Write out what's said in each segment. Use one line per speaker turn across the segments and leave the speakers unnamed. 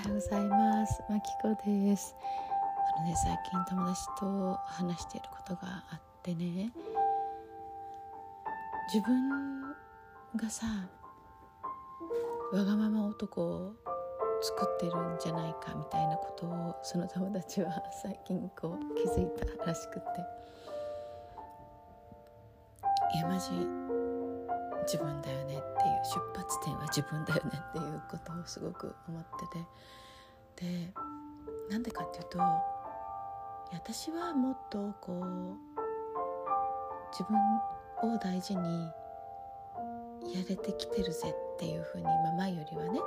はようございます。まきこです。あのね最近友達と話していることがあってね。自分がさわがまま男を作ってるんじゃないかみたいなことをその友達は 最近こう気づいたらしくて。いやマジ自分だよねっていう出発点は自分だよねっていうことをすごく思ってて。でなんでかっていうと私はもっとこう自分を大事にやれてきてるぜっていうふうに、まあ、前よりはね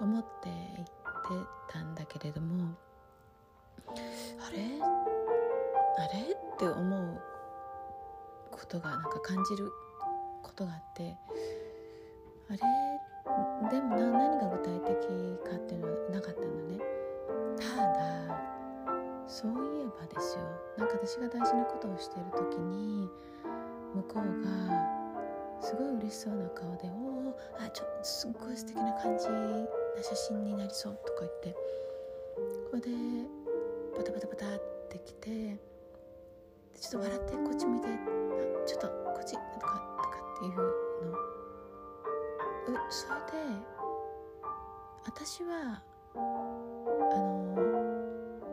思っていってたんだけれどもあれ？あれ？って思うことがなんか感じることがあってあれ？でもな何が具体的かっていうのはなかったんだね。ただそういえばですよ。なんか私が大事なことをしている時に向こうがすごい嬉しそうな顔で「おおあちょっとすっごい素敵な感じな写真になりそう」とか言ってこれでバタバタバタってきてちょっと笑ってこっち見てちょっとこっちていうの。うそれで私はあの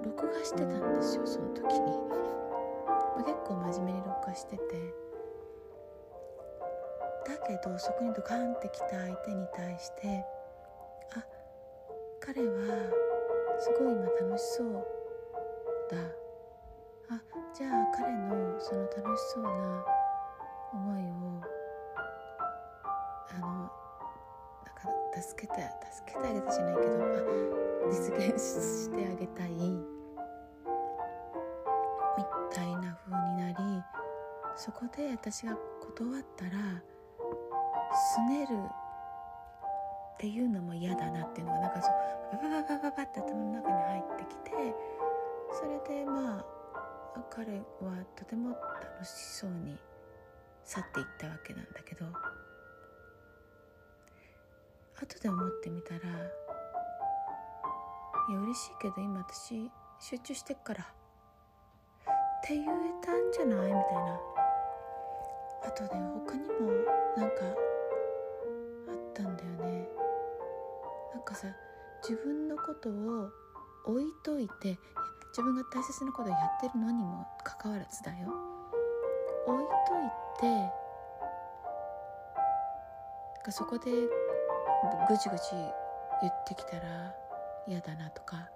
録画してたんですよその時に。結構真面目に録画してて。だけどそこにドカンってきた相手に対してあ彼はすごい今楽しそうだ。あじゃあ彼のその楽しそうな思いをあのなんか助けて助けてあげたじゃないけどあ実現してあげたいみたいな風になりそこで私が断ったらすねるっていうのも嫌だなっていうのがなんかそうババババババって頭の中に入ってきてそれでまあ彼はとても楽しそうに去っていったわけなんだけど後で思ってみたらいや嬉しいけど今私集中してっからって言えたんじゃない？みたいな。あとね他にもなんかあったんだよね。なんかさ自分のことを置いといて自分が大切なことをやってるのにもかかわらずだよ。置いといてそこでぐちぐち言ってきたら嫌だなとか。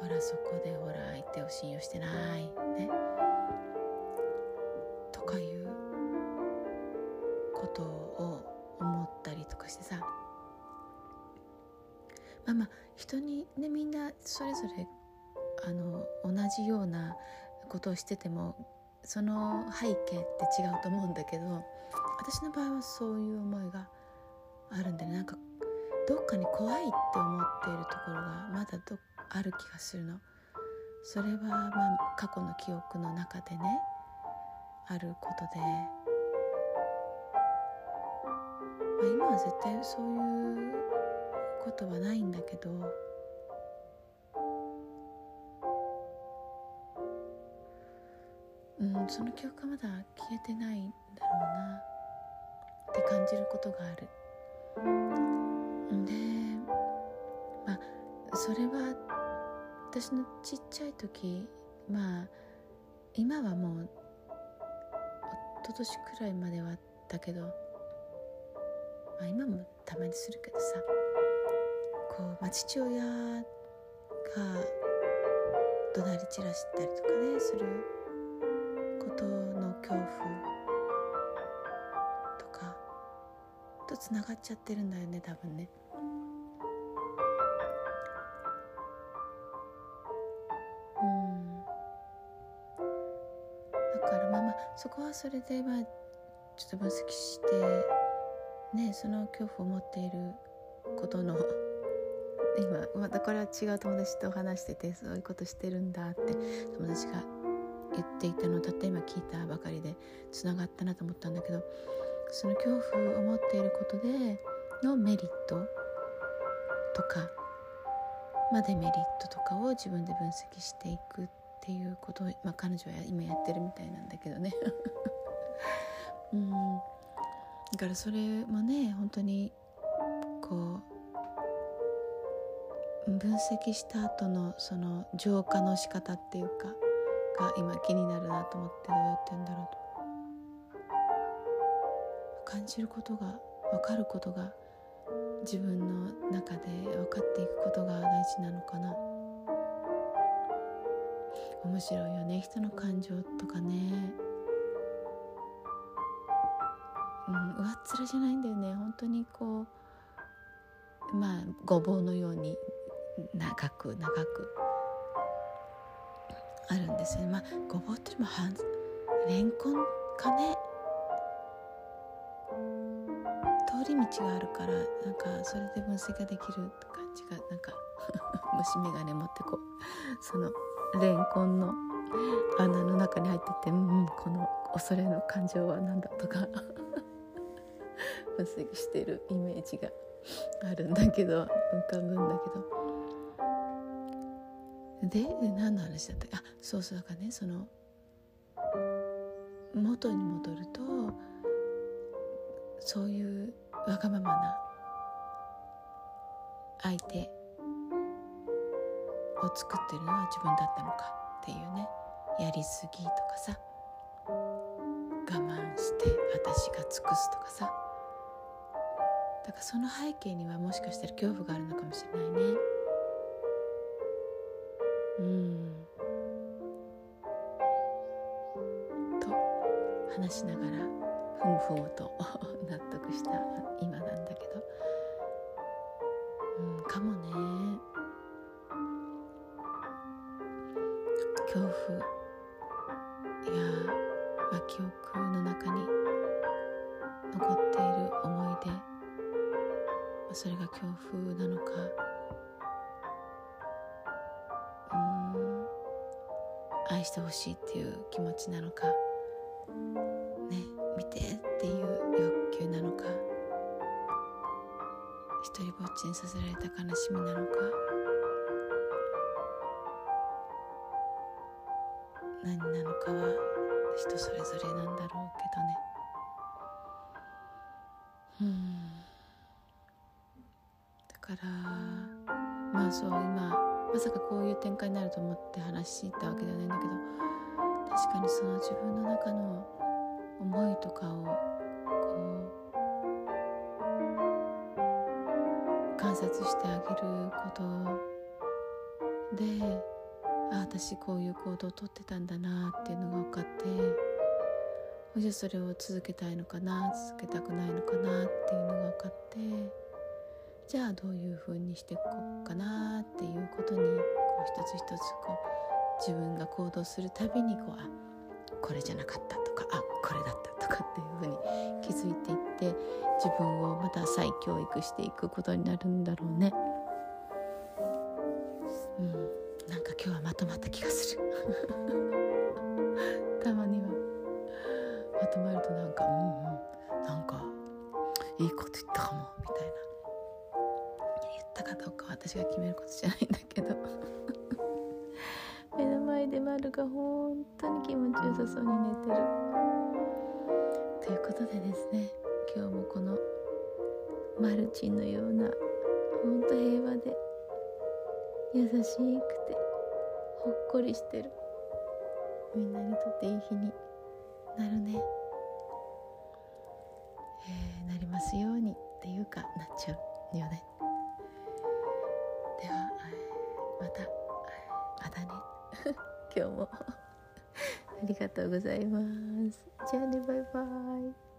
ほらそこでほら相手を信用してない。ね。とかいうことを思ったりとかしてさ。まあまあ人にねみんなそれぞれあの同じようなことをしててもその背景って違うと思うんだけど私の場合はそういう思いがあるんで、ね、なんかどっかに怖いって思っているところがまだどある気がするの。それはまあ過去の記憶の中でねあることで、まあ、今は絶対そういうことはないんだけどうんその記憶がまだ消えてないんだろうなって感じることがある。でまあそれは私のちっちゃい時まあ今はもう一昨年くらいまではあったけど、まあ、今もたまにするけどさこう、まあ、父親が怒鳴り散らしたりとかねすることの恐怖とつながっちゃってるんだよね多分ね。うんだからまあまあそこはそれでまあちょっと分析してねその恐怖を持っていることの 今またこれは違う友達と話しててそういうことしてるんだって友達が言っていたのをたった今聞いたばかりでつながったなと思ったんだけどその恐怖を持っていることでのメリットとか、まあ、デメリットとかを自分で分析していくっていうことを、まあ、彼女は今やってるみたいなんだけどね。うん。だからそれもね本当にこう分析した後のその浄化の仕方っていうかが今気になるなと思ってどうやってんだろうと。感じることが分かることが自分の中で分かっていくことが大事なのかな。面白いよね人の感情とかね。うん上っ面じゃないんだよね。本当にこうまあごぼうのように長く長く。あるんですよね。まあごぼうっていうのもレンコンかね。り道があるからなんかそれで分析ができる感じがなんか 虫眼鏡持ってこう。そのレンコンの穴の中に入ってて、うん、この恐れの感情は何だとか。分析してるイメージがあるんだけど浮かぶんだけど。で何の話だった？あそうそうだからねその元に戻るとそういうわがままな相手を作ってるのは自分だったのかっていうね。やりすぎとかさ。我慢して私が尽くすとかさ。だからその背景にはもしかしたら恐怖があるのかもしれないね。うん。と話しながらふむふむと 納得した今なんだけど。うんかもね。恐怖。や、まあ、記憶の中に残っている思い出、それが恐怖なのか。うん。愛してほしいっていう気持ちなのか。一りぼっちにさせられた悲しみなのか？何なのかは人それぞれなんだろうけどね。うん。だからまあそう今まさかこういう展開になると思って話したわけではないんだけど確かにその自分の中の思いとかを観察してあげること。であ私こういう行動をとってたんだなっていうのが分かって。じゃあそれを続けたいのかな続けたくないのかなっていうのが分かって。じゃあどういうふうにしていこうかなっていうことにこう一つ一つこう自分が行動するたびにこうあこれじゃなかったとかあこれだったとかっていうふうに気づいていって自分をまた再教育していくことになるんだろうね。うん。なんか今日はまとまった気がする。たまにはまとまるとなんかうんうん。なんかいいこと言ったかもみたいな。言ったかどうか私が決めることじゃないんだけど。目の前で丸が本当に気持ちよさそうに寝てる。ということでですね今日もこのマルチンのような本当平和で優しくてほっこりしてるみんなにとっていい日になるね、えー、なりますようにっていうかなっちゃうよね。ではまたまたね。今日も。ありがとうございます。じゃあねバイバイ。